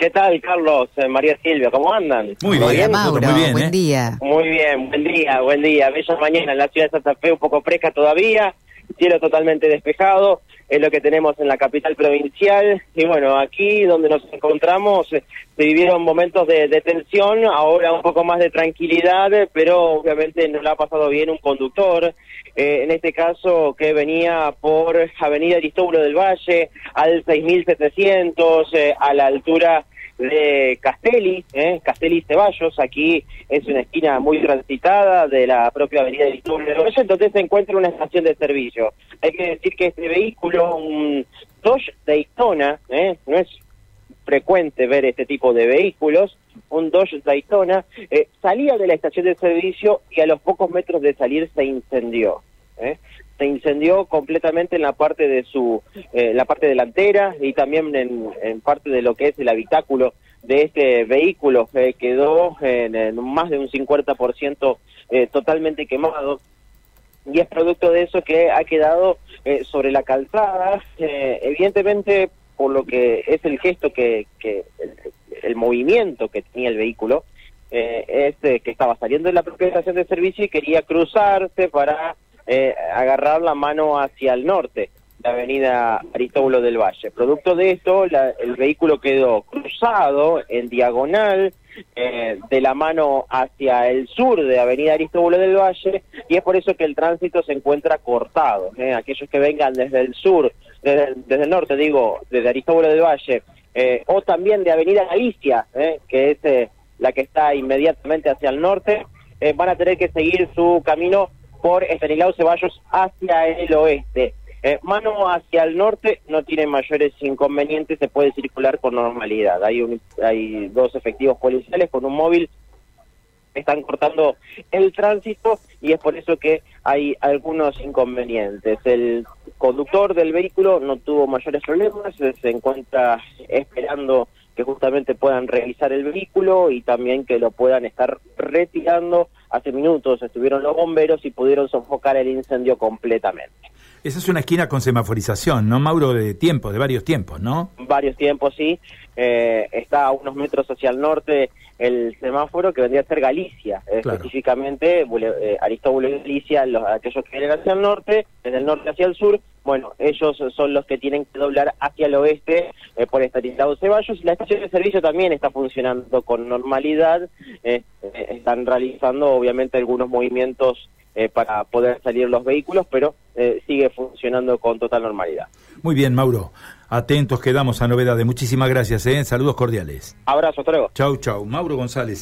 ¿Qué tal, Carlos? Eh, María Silvia, ¿cómo andan? Muy bien, Mauro, nosotros muy bien, buen ¿eh? día. Muy bien, buen día, buen día. Bella mañana en la ciudad de Santa Fe, un poco fresca todavía, cielo totalmente despejado, es lo que tenemos en la capital provincial. Y bueno, aquí donde nos encontramos eh, se vivieron momentos de, de tensión, ahora un poco más de tranquilidad, pero obviamente no le ha pasado bien un conductor, eh, en este caso que venía por Avenida Aristóbulo del Valle, al 6700, eh, a la altura de Castelli, ¿eh? Castelli Ceballos, aquí es una esquina muy transitada de la propia avenida de Valle, entonces se encuentra una estación de servicio. Hay que decir que este vehículo, un Dodge Daytona, ¿eh? no es frecuente ver este tipo de vehículos, un Dodge Daytona, eh, salía de la estación de servicio y a los pocos metros de salir se incendió. ¿eh? Se incendió completamente en la parte de su, eh, la parte delantera y también en, en parte de lo que es el habitáculo de este vehículo. eh, quedó en, más de un 50% eh, totalmente quemado y es producto de eso que ha quedado eh, sobre la calzada. Eh, evidentemente, por lo que es el gesto que, que el, el movimiento que tenía el vehículo, eh, es eh, que estaba saliendo de la propia estación de servicio y quería cruzarse para eh, agarrar la mano hacia el norte, la avenida Aristóbulo del Valle. Producto de esto, la- el vehículo quedó cruzado en diagonal eh, de la mano hacia el sur de Avenida Aristóbulo del Valle y es por eso que el tránsito se encuentra cortado. ¿eh? Aquellos que vengan desde el sur, desde el, desde el norte, digo, desde Aristóbulo del Valle, eh, o también de Avenida Galicia, ¿eh? que es eh, la que está inmediatamente hacia el norte, van a tener que seguir su camino por Estanislao Ceballos hacia el oeste. Eh, mano hacia el norte no tiene mayores inconvenientes, se puede circular con normalidad. Hay, un- hay dos efectivos policiales con un móvil, están cortando el tránsito y es por eso que hay algunos inconvenientes. El conductor del vehículo no tuvo mayores problemas, eh, se encuentra esperando que justamente puedan revisar el vehículo y también que lo puedan estar retirando. Hace minutos estuvieron los bomberos y pudieron sofocar el incendio completamente. Esa es una esquina con semaforización, ¿no, Mauro? De tiempo, de varios tiempos, ¿no? varios tiempos, sí. Eh, está a unos metros hacia el norte el semáforo que vendría a ser Galicia, eh, Claro. específicamente eh, Aristóbulo y Galicia, los, aquellos que vienen hacia el norte, desde el norte hacia el sur, bueno, ellos son los que tienen que doblar hacia el oeste eh, por Estanislao Ceballos. La estación de servicio también está funcionando con normalidad, eh, están realizando obviamente algunos movimientos eh, para poder salir los vehículos, pero eh, sigue funcionando con total normalidad. Muy bien, Mauro. Atentos quedamos a novedades. Muchísimas gracias, ¿eh? Saludos cordiales. Abrazo, hasta luego. Chau, chau. Mauro González.